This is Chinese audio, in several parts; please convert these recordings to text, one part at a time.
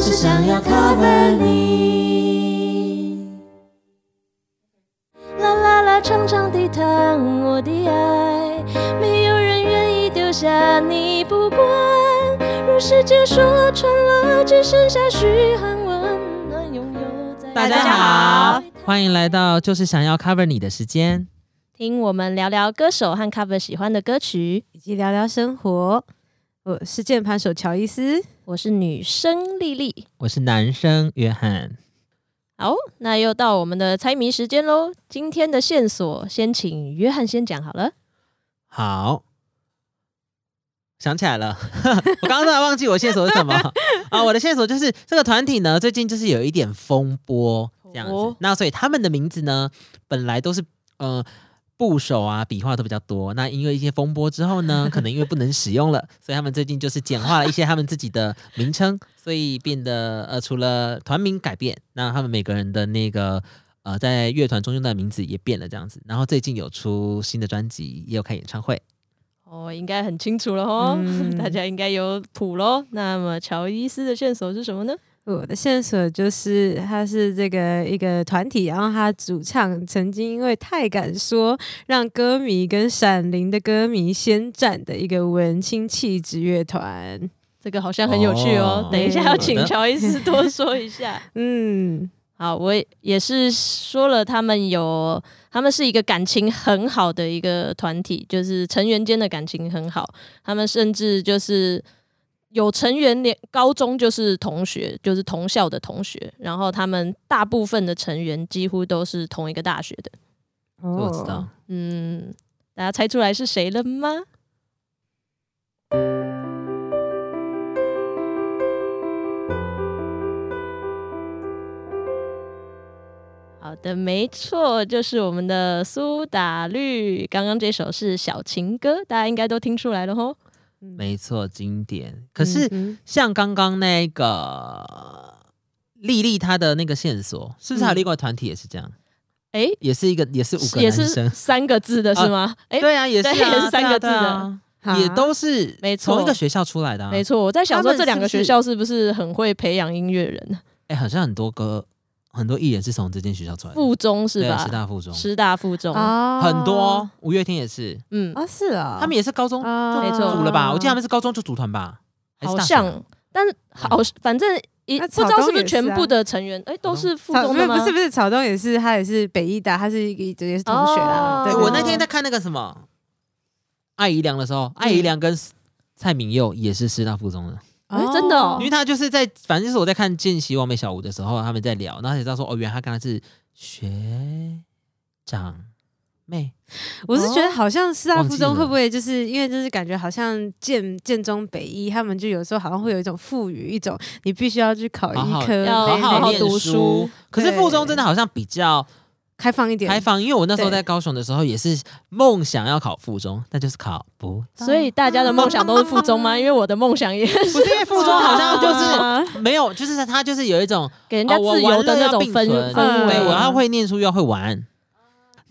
就是想要 cover 你。啦啦啦，长长地糖，我的爱，没有人愿意丢下你不管。若世界说穿了，只剩下嘘寒问暖，拥有在大家好，欢迎来到就是想要 cover 你的时间。听我们聊聊歌手和 cover 喜欢的歌曲。以及聊聊生活。我是键盘手乔伊斯，我是女生丽丽。我是男生约翰，好，那又到我们的猜谜时间喽。今天的线索，先请约翰先讲好了。好，想起来了，我刚刚突然忘记我线索是什么啊？我的线索就是这个团体呢，最近就是有一点风波这样子，哦那所以他们的名字呢，本来都是呃。部首啊，笔画都比较多。那因为一些风波之后呢，可能因为不能使用了，所以他们最近就是简化了一些他们自己的名称，所以变得呃，除了团名改变，那他们每个人的那个呃，在乐团中用的名字也变了这样子。然后最近有出新的专辑，也有开演唱会。哦，应该很清楚了哦，嗯 大家应该有谱喽。那么乔伊斯的线索是什么呢？我的线索就是他是这个一个团体，然后他主唱曾经因为太敢说，让歌迷跟闪灵的歌迷先战的一个文青气质乐团。这个好像很有趣哦。哦等一下要请乔伊斯多说一下。嗯，好，我也是说了，他们有，他们是一个感情很好的一个团体，就是成员间的感情很好。他们甚至就是有成员连高中就是同学，就是同校的同学，然后他们大部分的成员几乎都是同一个大学的。这我知道哦，，嗯，大家猜出来是谁了吗？好的，没错，就是我们的苏打绿。刚刚这首是小情歌，大家应该都听出来了吼。没错，经典。可是嗯像刚刚那个丽丽她的那个线索，是不是还有另外团体也是这样？哎、也是一个，也是五个也是。三个字的是吗？哎、对啊，也是、啊，也是三个字的啊也都是没错同一个学校出来的、啊。没，错，我在想说这两个学校是不是很会培养音乐人？哎、好像很多歌，很多艺人是从这间学校出来的，附中是对吧？师大附中，师大附中，啊很多。五月天也是，嗯，啊，是啊，他们也是高中没错组了吧？我记得他们是高中就组团吧，好像，但是好，反正一不知道是不是全部的成员，哎，都是附草不是中的吗？不是不是草东也是，他也是北艺大，他是一个也是同学啦。哦对，哎对我那天在看那个什么艾怡良的时候，艾怡良跟蔡明佑也是师大附中的。哎真的哦。因为他就是在，反正就是我在看《见习完美小屋》的时候，他们在聊，然后才知道说，哦，原来他跟他是学长妹，我是觉得好像师大附中会不会就是因为就是感觉好像建建中北一，他们就有时候好像会有一种赋予一种你必须要去考医科，要好那好读书书。可是附中真的好像比较开放一点，开放，因为我那时候在高雄的时候也是梦想要考附中，但就是考不到。所以大家的梦想都是附中吗？因为我的梦想也是不是因为附中 好像就啊是没有，就是他就是有一种给人家自由的那种氛围。对，我要会念书又要会玩。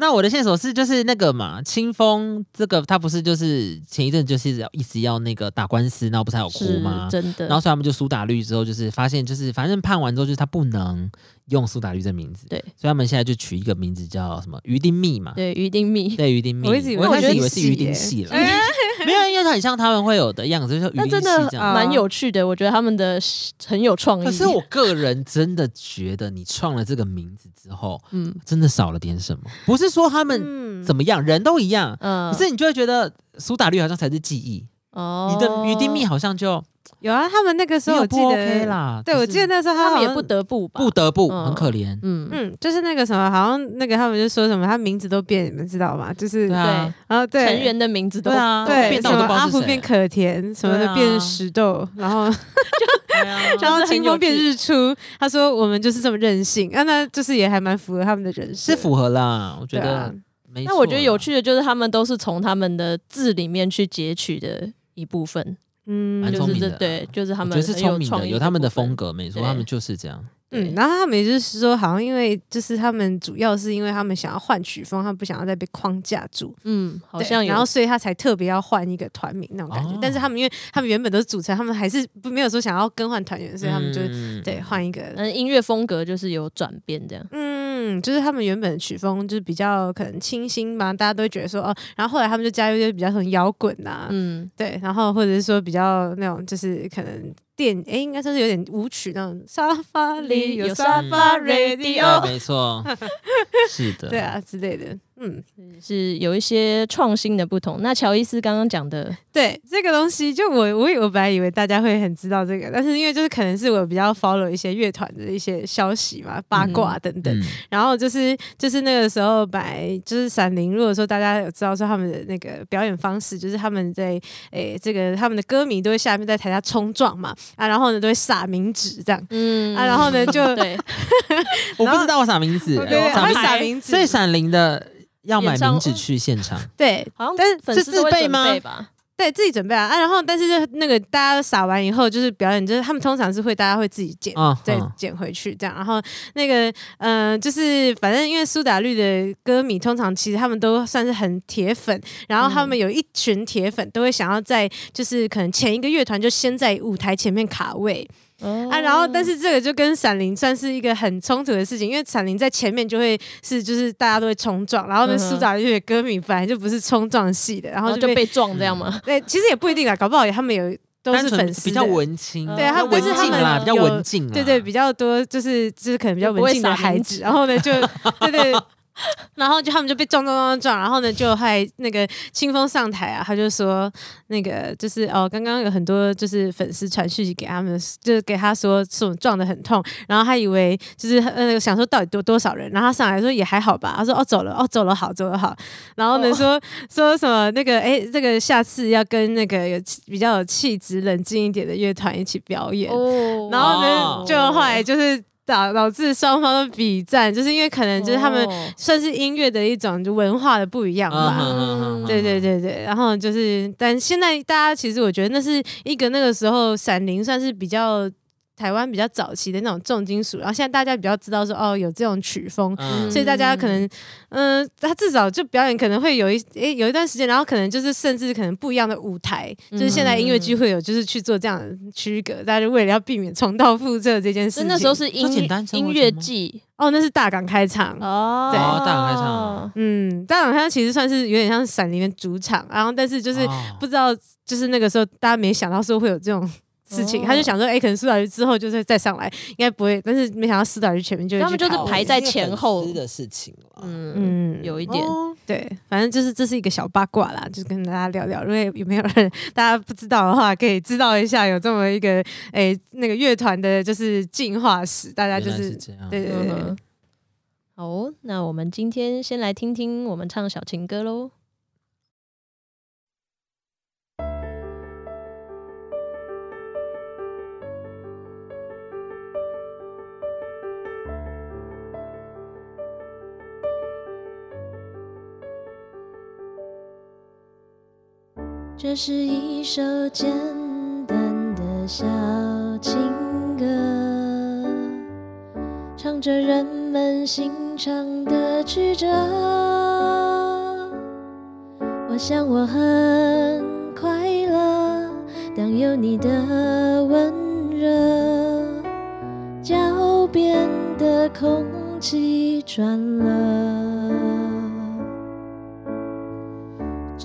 那我的线索是就是那个嘛，清风这个他不是就是前一阵就是要一直要那个打官司，然后不是还有哭吗？真的。然后所以他们就苏打绿之后，就是发现就是反正判完之后，就是他不能用苏打绿这名字，对。所以他们现在就取一个名字叫什么于丁密嘛，对于丁密，对于丁密，我一直以为是于丁系了，没有，因为它很像他们会有的样子，就是真的。蛮有趣的。我觉得他们的很有创意。可是我个人真的觉得，你创了这个名字之后，嗯真的少了点什么。不是说他们嗯怎么样，人都一样，嗯，可是你就会觉得苏打绿好像才是记忆，哦，你的鱼丁蜜好像就有啊，他们那个时候我记得 OK 啦。对，我记得那时候他们也不得不吧，不得不嗯。很可怜。嗯。嗯，就是那个什么，好像那个他们就说什么，他名字都变，你们知道吗？就是对啊，然后对。成员的名字都对啊。对什么阿福变可甜，什么的变石豆，然后 对啊。然后清风变趣。日出，他说我们就是这么任性，啊，那就是也还蛮符合他们的人设，是符合啦，我觉得没错啦。那我觉得有趣的就是他们都是从他们的字里面去截取的一部分，嗯就是蛮聪明的这对，就是他们我觉得是聪明的，有他们的风。格，没错，他们就是这样。嗯，然后他们也就是说，好像因为就是他们主要是因为他们想要换曲风，他们不想要再被框架住，嗯，好像有然后所以他才特别要换一个团名那种感觉。哦但是他们因为他们原本都是组成，他们还是不没有说想要更换团员，所以他们就、嗯对换一个。嗯，音乐风格就是有转变这样。嗯，就是他们原本的曲风就是比较可能清新嘛，大家都会觉得说哦，然后后来他们就加入一些比较很摇滚呐，嗯，对，然后或者是说比较那种就是可能电，诶，应该算是有点舞曲那种沙发里有有沙发 radio，对，没错，是的，对，啊之类的，嗯，是有一些创新的不同。那乔伊斯刚刚讲的，对这个东西，就我我以我本来以为大家会很知道这个，但是因为就是可能是我比较 follow 一些乐团的一些消息嘛，八卦等等，嗯，然后就是就是那个时候本来就是闪灵，如果说大家有知道说他们的那个表演方式，就是他们在诶、这个他们的歌迷都会下面在台下冲撞嘛啊，然后呢都会撒名纸这样。嗯。啊然后呢就对，我不知道我撒名纸，对对对，他会我撒名纸。所，以闪灵的要买名纸去现场，对好像但是粉丝是都会准自备吗？对自己准备啊啊，然后但是就那个大家撒完以后，就是表演，就是他们通常是会大家会自己剪，啊再啊剪回去这样。然后那个嗯、呃就是反正因为苏打绿的歌迷通常其实他们都算是很铁粉，然后他们有一群铁粉都会想要在就是可能前一个乐团就先在舞台前面卡位，哦啊，然后但是这个就跟闪灵算是一个很冲突的事情，因为闪灵在前面就会是就是大家都会冲撞，然后呢苏打绿的歌迷本来就不是冲撞系的，然后就被撞这样吗？对，其实也不一定啊，搞不好他们有都是粉丝比较文青，对啊比较但是他们文静啦，比较文静，对对，比较多就是就是可能比较文静的孩子，然后呢就对 对。然后就他们就被撞撞撞撞，然后呢就还那个清风上台啊，他就说那个就是哦，刚刚有很多就是粉丝传讯息给他们，就是给他说这种撞的很痛，然后他以为就是呃想说到底多多少人，然后他上来说也还好吧，他说哦走了哦走了好走了好，然后呢哦。说说什么那个哎这个下次要跟那个有气比较有气质冷静一点的乐团一起表演，哦。然后呢，哦就后来就是导导致双方的比战，就是因为可能就是他们哦算是音乐的一种就文化的不一样吧。对对对对，然后就是，但现在大家其实我觉得那是一个那个时候闪灵算是比较台湾比较早期的那种重金属，然后现在大家比较知道说哦有这种曲风，嗯。所以大家可能，嗯、他至少就表演可能会有一诶有一段时间，然后可能就是甚至可能不一样的舞台，就是现在音乐剧会有就是去做这样的区隔，大家就为了要避免重蹈覆辙这件事情。那时候是音简单音乐活中吗季。哦，那是大港开场。哦，对哦大港开场。嗯，大港开场其实算是有点像闪灵的主场，然后但是就是哦。不知道，就是那个时候大家没想到说会有这种事情，哦。他就想说，哎、可能苏打绿之后就是再上来，应该不会，但是没想到苏打绿前面就他们就是排在前后。的事情了。嗯。嗯有一点。哦对，反正就是这是一个小八卦啦，就是跟大家聊聊。如果有没有人大家不知道的话，可以知道一下有这么一个诶、那个乐团的就是进化史，大家就是是这样，对对对。对嗯好哦，那我们今天先来听听我们唱小情歌喽。这是一首简单的小情歌，唱着人们心肠的曲折。我想我很快乐，当有你的温热，脚边的空气转了。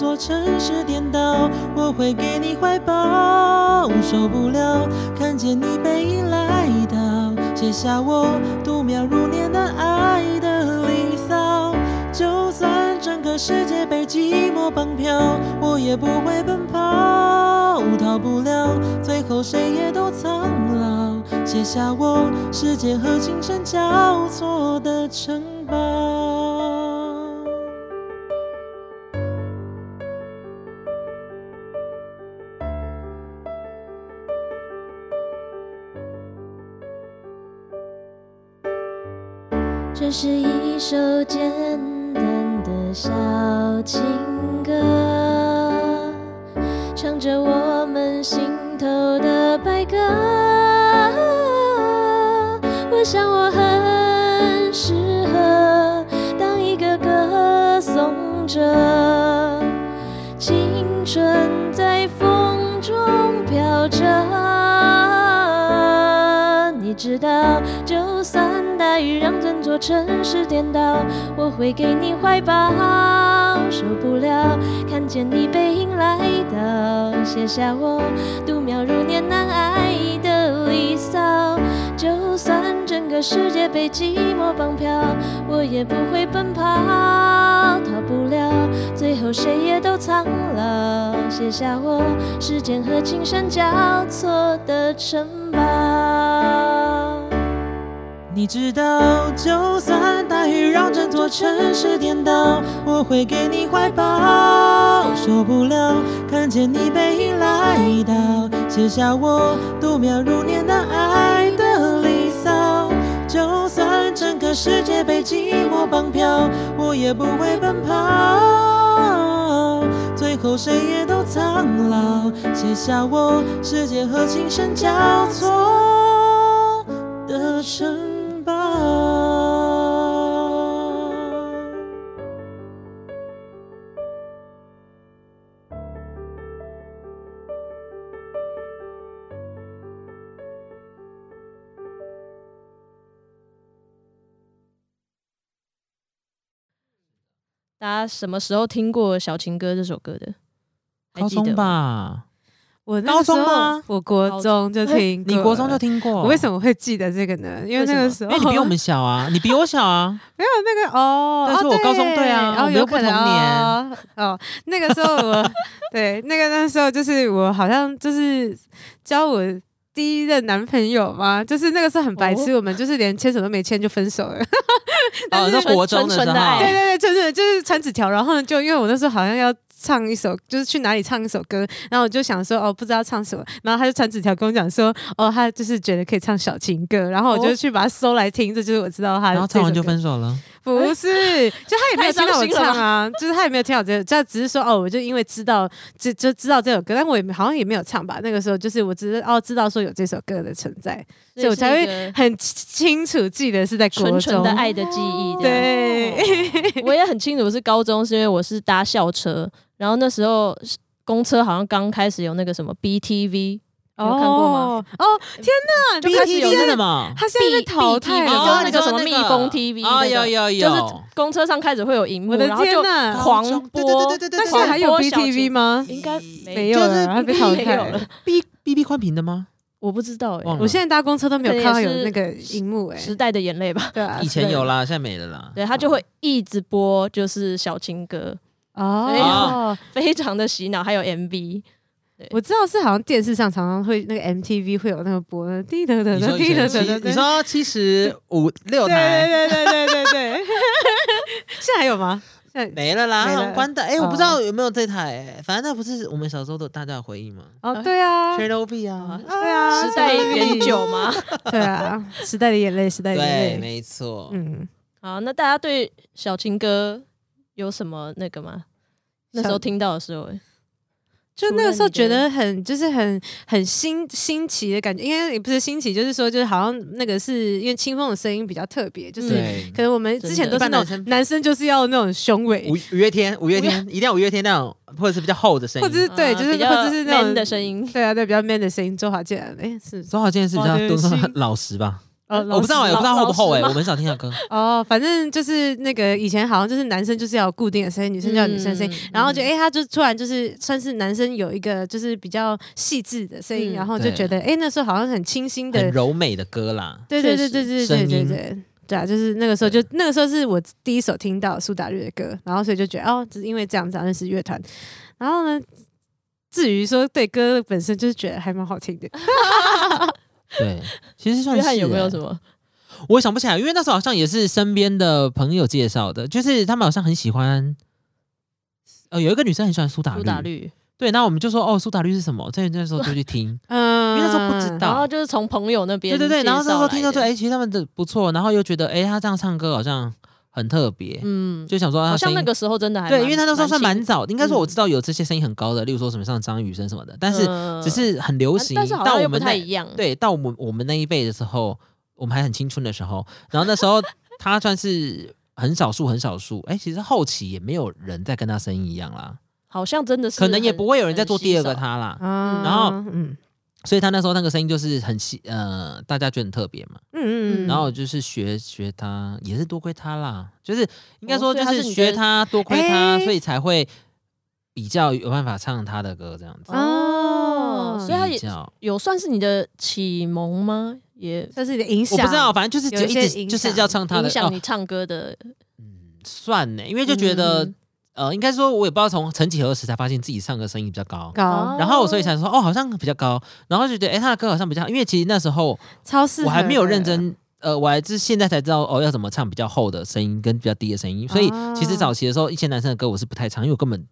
座城市颠倒，我会给你怀抱。受不了看见你背影来到，写下我度秒如年的爱的离骚。就算整个世界被寂寞绑票，我也不会奔跑，逃不了，最后谁也都苍老，写下我时间和琴声交错的城堡。是一首简单的小情歌，唱着我们心头的白鸽。我想我很适合当一个歌颂者，青春在风中飘着。你知道，就算大雨让座城市颠倒，我会给你怀抱。受不了看见你背影来到，写下我度秒如年难挨的离骚。就算整个世界被寂寞绑票，我也不会奔跑，逃不了，最后谁也都苍老。写下我时间和琴声交错的城堡。你知道，就算大雨让整座城市颠倒，我会给你怀抱。受不了看见你背影来到，写下我度秒如年的爱的离骚。就算整个世界被寂寞绑票，我也不会奔跑。最后谁也都苍老，写下我时间和琴声交错的城大家什么时候听过《小情歌》这首歌的？还高中记得？吧？我那个时候高中吗我国中就听过，你国中就听过？我为什么会记得这个呢？因为那个时候，因为你比我们小啊，你比我小啊。没有那个哦，哦但是我高中对啊然后我们又有可能不同年哦哦，那个时候我 对那个那时候就是我好像就是教我。第一任男朋友吗，就是那个时候很白痴，我们就是连牵手都没牵就分手了。哦，你说国中的时候，纯纯的爱对对对，就是就是传纸条，然后呢，就因为我那时候好像要唱一首，就是去哪里唱一首歌，然后我就想说哦，不知道唱什么，然后他就传纸条跟我讲说，哦，他就是觉得可以唱小情歌，然后我就哦去把它搜来听，这就是我知道他。然后唱完就，分手了。不是，就他也没有听到我唱啊，就是他也没有听到这个，就只是说哦，我就因为知道就就知道这首歌，但我也好像也没有唱吧。那个时候就是我只是哦知道说有这首歌的存在，所以我才会会很清楚记得是在国中。纯纯的爱的记忆。对，我也很清楚，我是高中，是因为我是搭校车，然后那时候公车好像刚开始有那个什么 BTV，有看过吗？哦？哦，天哪！就开始有 BTV 那个是什么？他现在被淘汰了，就是那个哦什么蜜蜂 TV 哦，那个有有有，就是公车上开始会有荧幕，我的然后就天哪狂播。对对对对对，那现在还有广播小 BTV 吗？应该没有就是了，他被淘汰了没有了。B B B 宽屏的吗？我不知道哎、我现在搭公车都没有看到有那个荧幕，哎，时代的眼泪吧。对啊，以前有啦，现在没了啦。对，他就会一直播，就是小情歌，哦。非常的洗脑，还有 MV。我知道是好像电视上常常会那个 MTV 会有那个播的，滴答答答，你说以滴答前七，答答，你说七十五六台对对对对对对，现在还有吗？现在没了啦，关的。哎，哦我不知道有没有这台，哎反正那不是我们小时候的大家的回忆吗哦，对啊，？Channel V 啊，对啊，时代远久吗？对啊，时代的眼泪，时代的，眼泪，没错。嗯，好，那大家对小情歌有什么那个吗？那时候听到的时候、欸，就那个时候觉得很就是很很新新奇的感觉，因为也不是新奇，就是说就是好像那个是因为清风的声音比较特别，就是可能我们之前都是那种男生就是要那种雄伟五，五月天，五月天一定要五月天那种，或者是比较厚的声音。或者是对，就是或者是那种的声音。对啊，对比较 man 的声音，周华健，哎是周华健是比较都是对是老实吧？哦，我不知道哎，不知道厚不厚哎，我很少听他歌。哦，反正就是那个以前好像就是男生就是要有固定的声音，女生就要女生的声音，嗯然后就哎、诶他就突然就是算是男生有一个就是比较细致的声音，嗯然后就觉得哎、诶那时候好像很清新的很，柔美的歌啦。对对对对对对对对。对啊，就是那个时候就那个时候是我第一首听到苏打绿的歌，然后所以就觉得哦，只是因为这样子啊认识乐团，然后呢，至于说对歌本身就是觉得还蛮好听的。对，其实算是、约翰有没有欸什么？我也想不起来，因为那时候好像也是身边的朋友介绍的，就是他们好像很喜欢，呃，有一个女生很喜欢苏打绿，苏打绿，对，然后我们就说哦，苏打绿是什么？在那时候就去听，嗯，因为那时候不知道然后就是从朋友那边对对对，然后那时候听到说，就哎、其实他们的不错，然后又觉得，哎、他这样唱歌好像很特别，嗯，就想说他好像那个时候真的还对，因为他那时候算蛮新早，应该说我嗯知道有这些声音很高的，例如说什么像张雨生什么的，但是嗯。只是很流行，但是好像不到我们那太一样，对，到我们我们那一辈的时候，我们还很青春的时候，然后那时候他算是很少数很少数，哎、其实后期也没有人再跟他声音一样啦，好像真的是可能也不会有人再做第二个他啦，嗯，然后嗯所以他那时候那个声音就是很细，呃，大家觉得很特别嘛，嗯嗯嗯，然后就是学学他，也是多亏他啦，就是应该哦说就是学他，多亏他，哎。所以才会比较有办法唱他的歌这样子。哦，所以他也有算是你的启蒙吗？也算是你的影响，我不知道，反正就是有一些就一直就是要唱他的哦，影响你唱歌的，嗯算呢，因为就觉得、嗯呃，应该说我也不知道从曾几何时才发现自己唱歌声音比较高。高哦然后所以才说哦，好像比较高，然后就觉得哎，他的歌好像比较，因为其实那时候超适合，我还没有认真，呃，我还是现在才知道哦，要怎么唱比较厚的声音跟比较低的声音。所以哦其实早期的时候，一些男生的歌我是不太唱，因为我根本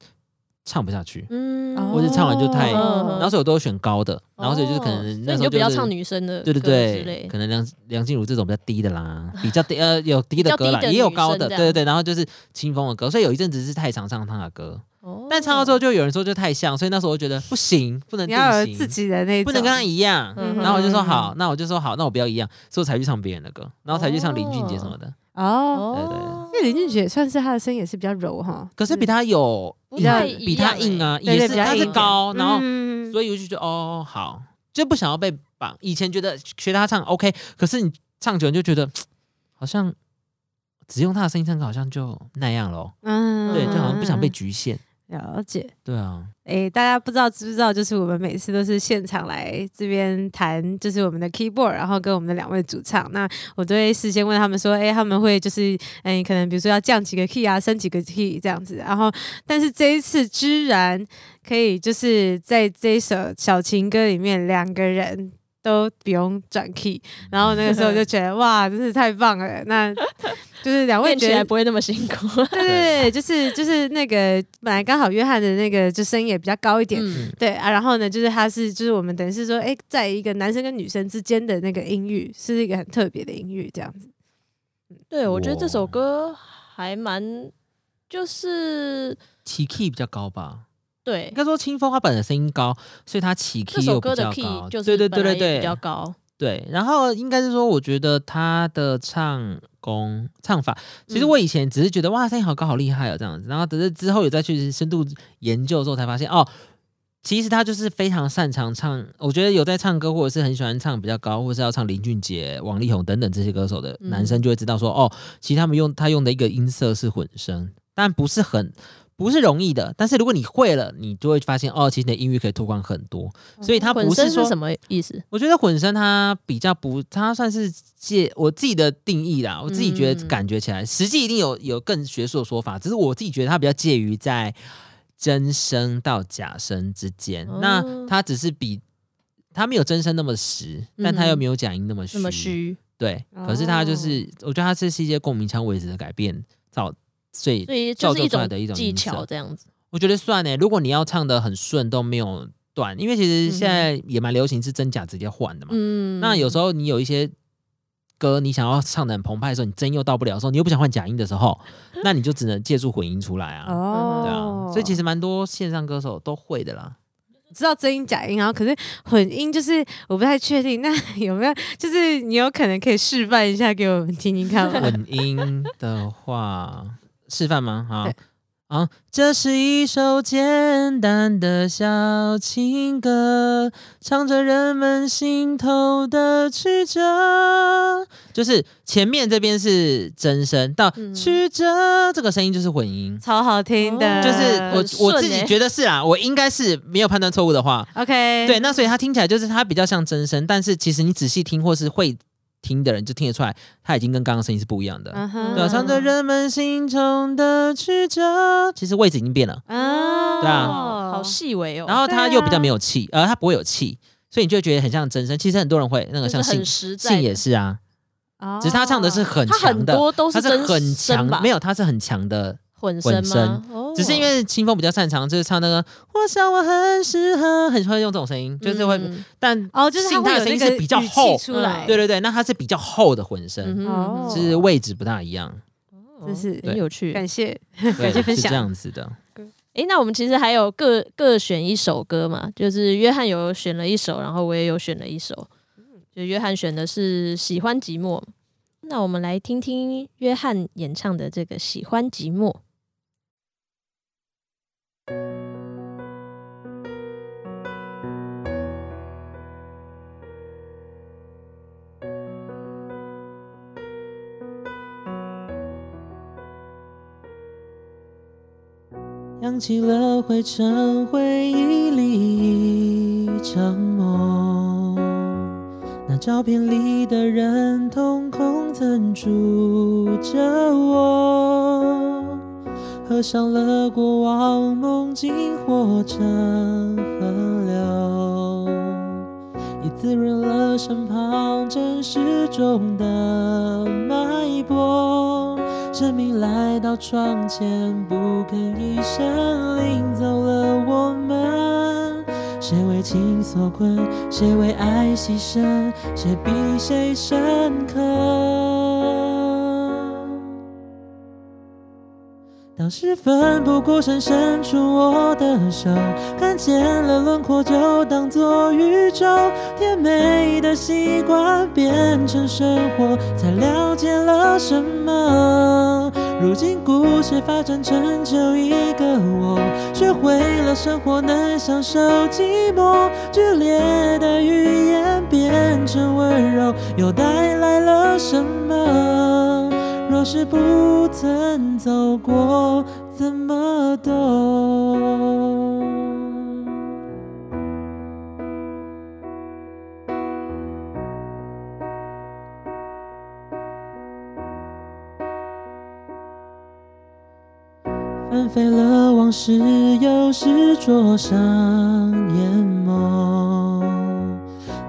唱不下去，嗯。哦或者唱完就太，嗯然后所以我都会选高的，然后所以就是可能那时候是以你就不要唱女生的对对对，可能梁梁静茹这种比较低的啦，比较低呃有低的歌啦，也有高的，对对对，然后就是清风的歌，所以有一阵子是太常唱他的歌，哦。但唱到之后就有人说就太像，所以那时候我就觉得不行，不能定你要有型自己的那种，不能跟他一样。嗯然后我就说嗯好，那我就说好，那我不要一样，所以我才去唱别人的歌，然后才去唱林俊杰什么的。哦。对对哦因为林俊杰算是他的声音也是比较柔哈，可是比他有比较比他硬啊，也是他是比较硬高，然后嗯所以我就觉得哦好，就不想要被绑。以前觉得学他唱 OK，可是你唱久了就觉得 好像只用他的声音唱歌好像就那样咯。嗯对，就好像不想被局限。了解。对啊，诶，大家不知道知不知道？就是我们每次都是现场来这边弹，就是我们的 keyboard，然后跟我们的两位主唱。那我都会事先问他们说，诶，他们会就是，嗯，可能比如说要降几个 key 啊，升几个 key 这样子。然后，但是这一次居然可以就是在这一首小情歌里面，两个人。都不用转 key，然后那个时候就觉得 哇，真是太棒了！那就是两位练觉得起来不会那么辛苦。对对对，就是就是那个本来刚好约翰的那个就声音也比较高一点，嗯，对啊，然后呢，就是他是就是我们等于是说，哎，在一个男生跟女生之间的那个音域是一个很特别的音域，这样子。对，我觉得这首歌还蛮，就是起 key 比较高吧。对应该说清风他本身声音高，所以他起这 key 又比较高。就是对对对对对比较，高。对，然后应该是说，我觉得他的唱功、唱法，其实嗯我以前只是觉得、哇，声音好高，好厉害哦这样子，然后只是之后有再去深度研究之后，才发现哦，其实他就是非常擅长唱。我觉得有在唱歌，或者是很喜欢唱比较高，或者是要唱林俊杰、王力宏等等这些歌手的嗯男生，就会知道说，哦，其实他们用他用的一个音色是混声，但不是很。不是容易的，但是如果你会了，你就会发现哦，其实你的音域可以拓宽很多。所以它不是说是什么意思？我觉得混声它比较不，它算是借我自己的定义啦。我自己觉得嗯感觉起来，实际一定有有更学术的说法，只是我自己觉得它比较介于在真声到假声之间。哦那它只是比它没有真声那么实，但它又没有假音那么虚。那么虚，对，可是它就是，哦我觉得它这是一些共鸣腔位置的改变造，所以所以就是一种的一种技巧这样子。我觉得算呢。如果你要唱的很顺都没有断，因为其实现在也蛮流行是真假直接换的嘛。嗯，那有时候你有一些歌，你想要唱的很澎湃的时候，你真又到不了的时候，你又不想换假音的时候，那你就只能借助混音出来啊。哦，对啊，所以其实蛮多线上歌手都会的啦。知道真音假音，然后可是混音就是我不太确定，那 有没有就是你有可能可以示范一下给我们听听看吗？混音的话，示范吗？好对。啊，这是一首简单的小情歌，唱着人们心头的曲折。就是前面这边是真声，到嗯曲折这个声音就是混音。超好听的，哦就是我顺我自己欸觉得是啊，我应该是没有判断错误的话，OK，对，那所以它听起来就是它比较像真声，但是其实你仔细听或是会听的人就听得出来，他已经跟刚刚声音是不一样的。对啊，唱着人们心中的曲折，其实位置已经变了。啊，对啊哦好细微哦。然后他又比较没有气，呃，他不会有气，所以你就会觉得很像真声。其实很多人会那个像信信的也是啊，哦只是他唱的是很强的，很多都真他是很强？没有他是很强的，混混声吗？哦只是因为清风比较擅长，就是唱那个我想我很适合，很会用这种声音，就是会，嗯但哦，就是他信他的声音是比较厚，出来，对对对，那他是比较厚的混声，是位置不大一样，这是很有趣。感谢感谢分享是这样子的。哎，那我们其实还有各各选一首歌嘛，就是约翰有选了一首，然后我也有选了一首。就约翰选的是《喜欢寂寞》，那我们来听听约翰演唱的这个《喜欢寂寞》。扬起了灰尘，回忆里一场梦。那照片里的人，瞳孔曾住着我。合上了过往，梦境化成河流，也滋润了身旁真实中的脉搏。生命来到窗前，不吭一声，领走了我们。谁为情所困，谁为爱牺牲，谁比谁深刻？当时奋不顾身伸出我的手，看见了轮廓就当作宇宙，甜美的习惯变成生活，才了解了什么。如今故事发展成就一个我，学会了生活能享受寂寞，剧烈的语言变成温柔，又带来了什么？若是不曾走过，怎么懂？翻飞了往事，又是灼伤眼。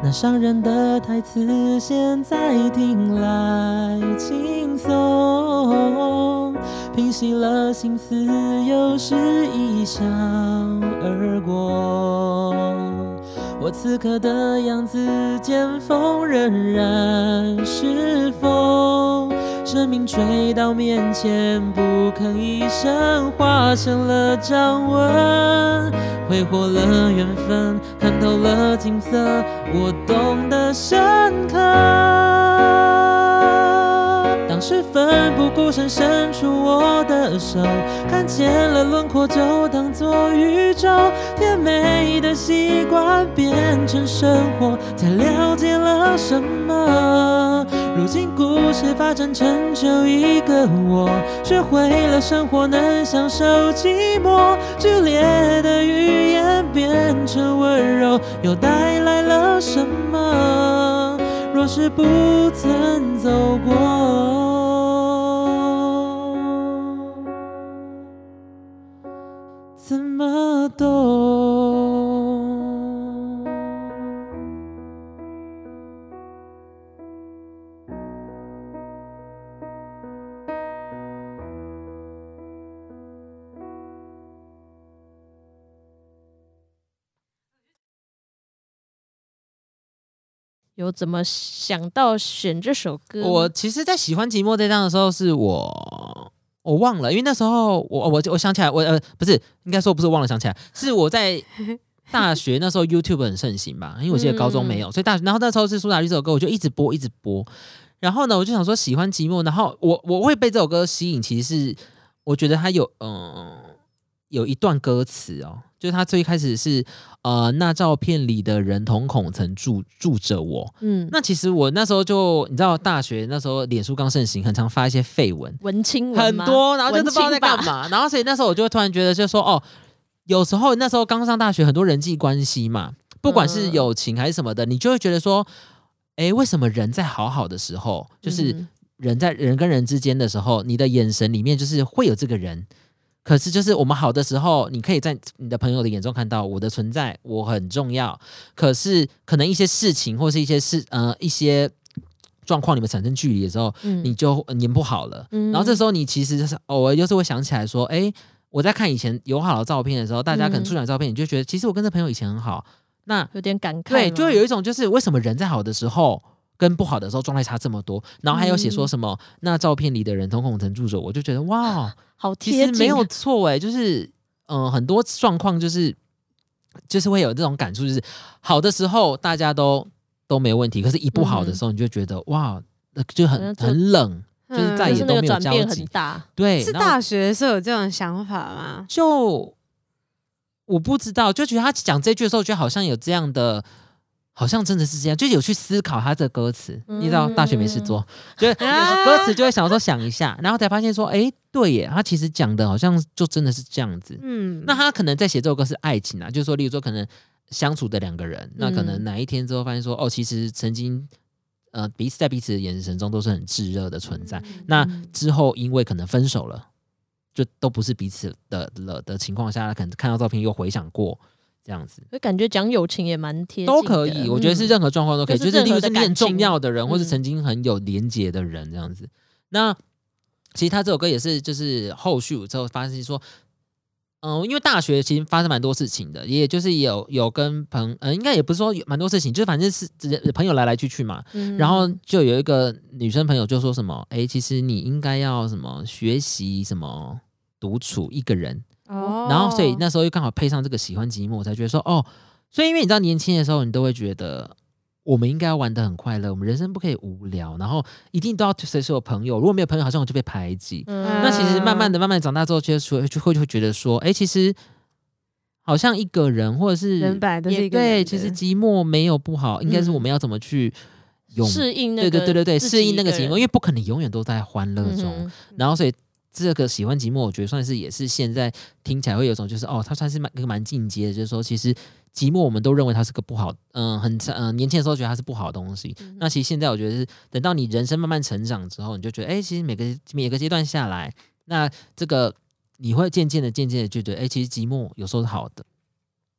那伤人的台词，现在听来轻松。平息了心思，又是一笑而过。我此刻的样子，见风仍然是风。生命吹到面前，不吭一声，化成了掌纹，挥霍了缘分，看透了景色，我懂得深刻。当时奋不顾身伸出我的手，看见了轮廓就当作宇宙，甜美的习惯变成生活，才了解了什么。如今故事发展成就一个我，学会了生活能享受寂寞，剧烈的语言变成温柔，又带来了什么？若是不曾走过，有怎么想到选这首歌？我其实，在喜欢寂寞这张的时候，是我我忘了，因为那时候我我我想起来，我呃不是应该说不是忘了想起来，是我在大学那时候 YouTube 很盛行吧，因为我记得高中没有，所以大学然后那时候是苏打绿这首歌，我就一直播一直播，然后呢，我就想说喜欢寂寞，然后我我会被这首歌吸引，其实是我觉得它有嗯、有一段歌词哦，就是他最开始是呃那照片里的人瞳孔曾住住着我，嗯，那其实我那时候就你知道，大学那时候脸书刚盛行，很常发一些绯闻，文青文很多，然后就是不知道在干。嘛，然后所以那时候我就会突然觉得，就说哦，有时候那时候刚上大学，很多人际关系嘛，不管是嗯友情还是什么的，你就会觉得说。哎，为什么人在好好的时候，就是嗯人在人跟人之间的时候，你的眼神里面就是会有这个人。可是，就是我们好的时候，你可以在你的朋友的眼中看到我的存在，我很重要。可是，可能一些事情或是一些事，呃，一些状况，你们产生距离的时候，嗯你就呃黏不好了。嗯然后这时候你其实就是偶尔就是会想起来说，哎，我在看以前友好的照片的时候，大家可能嗯出来的照片，你就觉得其实我跟这朋友以前很好。那有点感慨，对，就会有一种就是为什么人在好的时候跟不好的时候状态差这么多？然后还有写说嗯什么、那照片里的人瞳孔层住着，我就觉得哇，好贴近，其实没有错哎，就是嗯、呃很多状况就是就是会有这种感触，就是好的时候大家都都没问题，可是一不好的时候，你就觉得哇，呃就很很冷，就是再也都没有转变很。大，对，是大学的时候有这种想法吗？就我不知道，就觉得他讲这句的时候，觉得好像有这样的，好像真的是这样，就有去思考他的歌词。你知道，大学没事做，就 歌词就会想说想一下，然后才发现说，哎，对耶，他其实讲的好像就真的是这样子。嗯，那他可能在写这首歌是爱情啊，就是说，例如说可能相处的两个人，那可能嗯哪一天之后发现说，哦，其实曾经呃彼此在彼此的眼神中都是很炙热的存在。那之后因为可能分手了，就都不是彼此的了的情况下，可能看到照片又回想过这样子。就感觉讲友情也蛮贴，都可以，我觉得是嗯任何状况都可以，就就是是例如是你很重要的人，或是嗯曾经很有连结的人这样子。那其实他这首歌也是，就是后续之后发现说，嗯、因为大学其实发生蛮多事情的，也就是有有跟朋，嗯、应该也不是说有蛮多事情，就是反正是人朋友来来去去嘛。嗯然后就有一个女生朋友就说什么，哎，其实你应该要什么学习什么独处一个人，哦然后所以那时候又刚好配上这个喜欢寂寞，我才觉得说哦，所以因为你知道年轻的时候，你都会觉得我们应该要玩的很快乐，我们人生不可以无聊，然后一定都要随时有朋友，如果没有朋友，好像我就被排挤。嗯。那其实慢慢的、慢慢地长大之后，就就会就会觉得说，哎，其实好像一个人或者是人摆的是一个人的。其实寂寞没有不好，应该是我们要怎么去用适应那对个对对对对，对适应那个寂寞，因为不可能永远都在欢乐中。嗯然后所以这个喜欢寂寞，我觉得算是也是现在听起来会有种就是哦，它算是蛮一个蛮进阶的，就是说其实寂寞我们都认为它是个不好，嗯、很嗯、年轻的时候觉得它是不好的东西。那其实现在我觉得是等到你人生慢慢成长之后，你就觉得哎，其实每个每个阶段下来，那这个你会渐渐的、渐渐的就觉得哎，其实寂寞有时候是好的。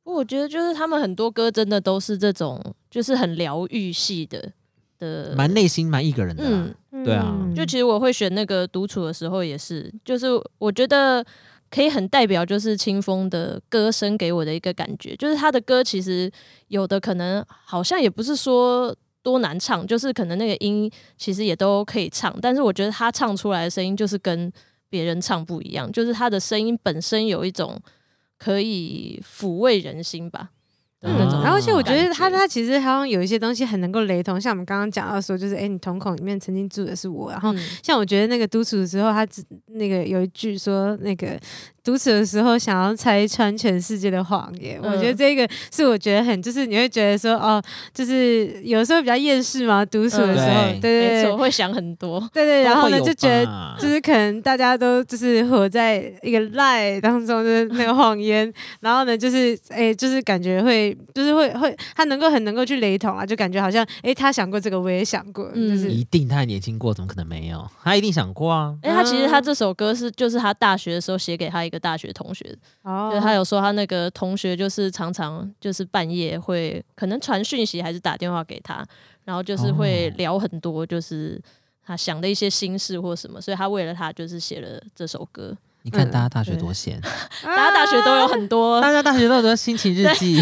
我觉得就是他们很多歌真的都是这种，就是很疗愈系的的，蛮内心蛮一个人的。对啊嗯就其实我会选那个独处的时候也是，就是我觉得可以很代表就是清风的歌声给我的一个感觉，就是他的歌其实有的可能好像也不是说多难唱，就是可能那个音其实也都可以唱，但是我觉得他唱出来的声音就是跟别人唱不一样，就是他的声音本身有一种可以抚慰人心吧。的那种嗯然后而且我觉得他他其实好像有一些东西很能够雷同，像我们刚刚讲到说，就是哎，你瞳孔里面曾经住的是我，然后嗯。像我觉得那个独处的时候，他只那个有一句说，那个独处的时候想要拆穿全世界的谎言。嗯我觉得这个是我觉得很，就是你会觉得说，哦，就是有时候比较厌世嘛，独处的时候，嗯对对对，会想很多。对对，然后呢就觉得就是可能大家都就是活在一个赖当中，就是那个谎言，然后呢，就是哎、就是感觉会，就是会会，他能够很能够去雷同啊，就感觉好像哎、他想过这个，我也想过，嗯就是一定他年轻过，怎么可能没有？他一定想过啊。哎、他其实他这首歌是就是他大学的时候写给他一个大学同学就他有说他那个同学就是常常就是半夜会可能传讯息还是打电话给他，然后就是会哦聊很多就是他想的一些心事或什么，所以他为了他就是写了这首歌。你看嗯大家大学多闲，大家大学都有很多大家大学都有很多心情日记，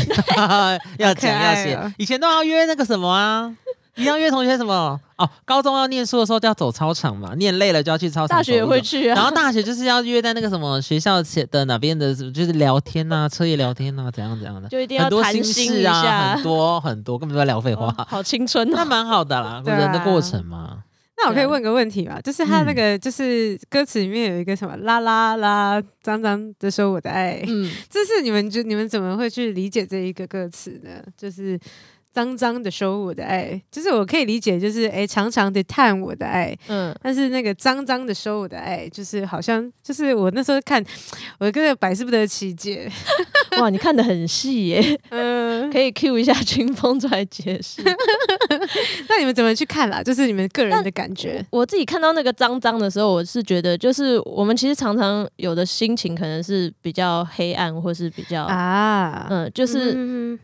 要可讲要写。以前都要约那个什么啊，一定要约同学什么哦。高中要念书的时候就要走操场嘛，念累了就要去操场。大学也会。去啊。然后大学就是要约在那个什么学校前的哪边的，就是聊天呐、彻夜聊天呐、怎样怎样的，就一定要很多心谈心事啊，一下很，多很多，根本都在聊废话哦，好青春那哦。蛮好的啦，啊人的过程嘛。那我可以问个问题吗？就是他那个就是歌词里面有一个什么啦啦啦，脏脏的说我的爱，嗯，这是你们就你们怎么会去理解这一个歌词呢？就是脏脏的收我的爱，就是我可以理解，就是哎长长的探我的爱，嗯，但是那个脏脏的收我的爱，就是好像就是我那时候看，我跟个百思不得其解。哇，你看的很细耶，嗯，可以 Q 一下清风出来解释。那你们怎么去看啦？就是你们个人的感觉。我自己看到那个脏脏的时候，我是觉得，就是我们其实常常有的心情可能是比较黑暗，或是比较啊，嗯，就是嗯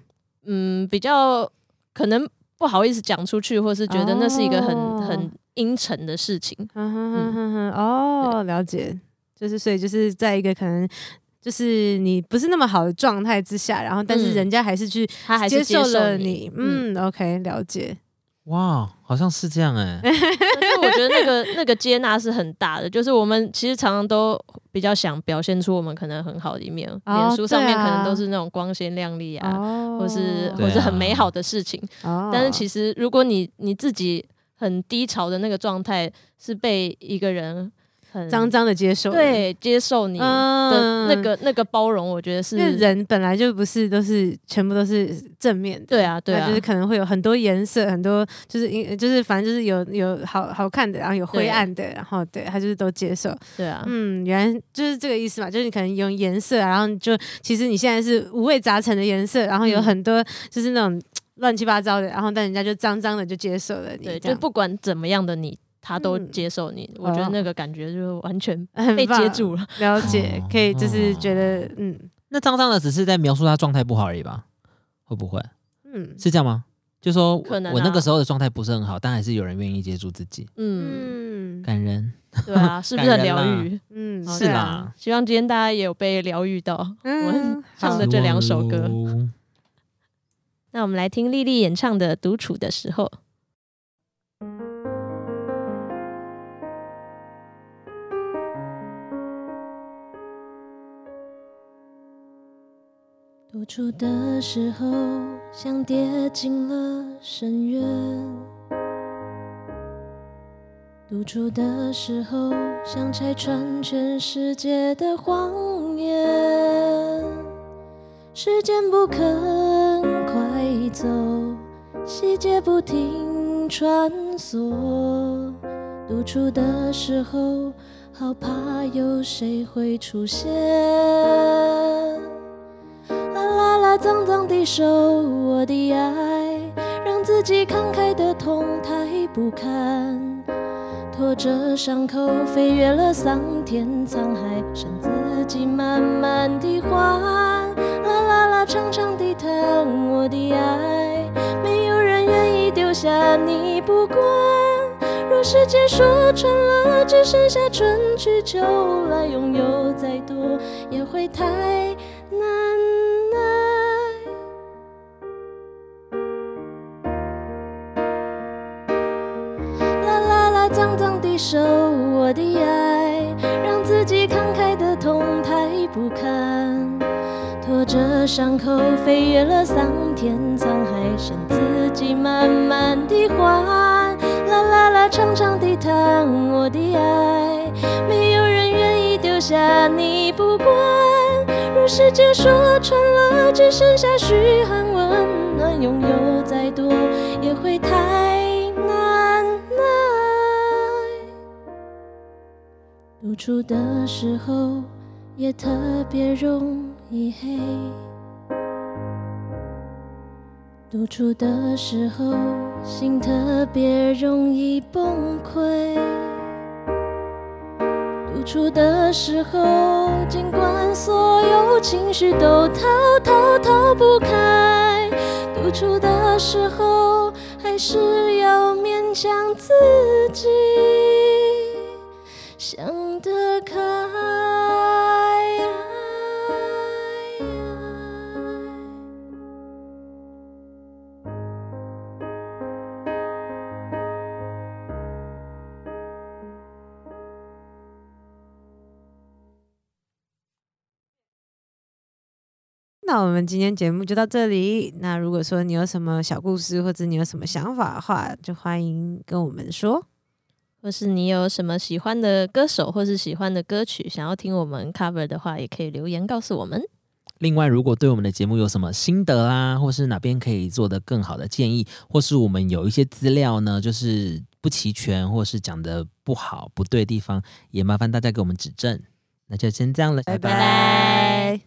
嗯比较可能不好意思讲出去，或是觉得那是一个很、哦。很阴沉的事情。嗯哼哼哼哼，哦，了解，就是所以就是在一个可能就是你不是那么好的状态之下，然后但是嗯。人家还是去他还是接受了你你，，嗯，OK，了解，哇，好像是这样哎、但是我觉得那个那个接纳是很大的，就是我们其实常常都比较想表现出我们可能很好的一面，哦脸书上面可能都是那种光鲜亮丽啊，哦或是对或是很啊美好的事情。哦但是其实如果你你自己很低潮的那个状态是被一个人很脏脏的接受，，对接受你的嗯。那个那个包容，我觉得是人本来就不是都是全部都是正面的，对啊对啊就是可能会有很多颜色，很多就是因就是反正就是有有好好看的，然后有灰暗的，然后对他就是都接受。对啊，嗯，原来就是这个意思嘛，就是你可能用颜色啊，然后就其实你现在是五味杂陈的颜色，然后有嗯。很多就是那种乱七八糟的，然后但人家就脏脏的就接受了你，对，就不管怎么样的你，他都嗯接受你。我觉得哦那个感觉就是完全 被接住了。了解，可以就是哦觉得嗯那脏脏的只是在描述他状态不好而已吧？会不会嗯是这样吗？就说可能啊我那个时候的状态不是很好，但还是有人愿意接住自己，嗯，嗯感人 对啊，是不是很疗愈？嗯，是啦。希望今天大家也有被疗愈到。我 唱的这两首歌那我们来听丽丽演唱的《独处的时候》。独处的时候，像跌进了深渊。独处的时候，像拆穿全世界的谎言。时间不肯快走，细节不停穿梭。独处的时候，好怕有谁会出现。脏脏地收我的爱，让自己慷慨的痛太不堪。拖着伤口飞越了桑田沧海，剩自己慢慢地还。啦啦啦，长长地叹我的爱，没有人愿意丢下你不管。若世界说穿了，只剩下春去秋来，拥有再多也会太难脏脏地收我的爱，让自己慷慨的痛太不堪。拖着伤口飞越了桑田沧海，剩自己慢慢的还。啦啦啦，长长地叹我的爱，没有人愿意丢下你不管。若世界说穿了，只剩下嘘寒问暖，拥有再多也会太独处的时候也特别容易黑，独处的时候心特别容易崩溃。独处的时候，尽管所有情绪都逃，逃逃不开，独处的时候还是要勉强自己想得开。那我们今天节目就到这里。那如果说你有什么小故事，或者你有什么想法的话，就欢迎跟我们说。或是你有什么喜欢的歌手或是喜欢的歌曲想要听我们 cover 的话也可以留言告诉我们。另外如果对我们的节目有什么心得啊或是哪边可以做的更好的建议或是我们有一些资料呢就是不齐全或是讲的不好不对地方也麻烦大家给我们指正。那就先这样了拜拜。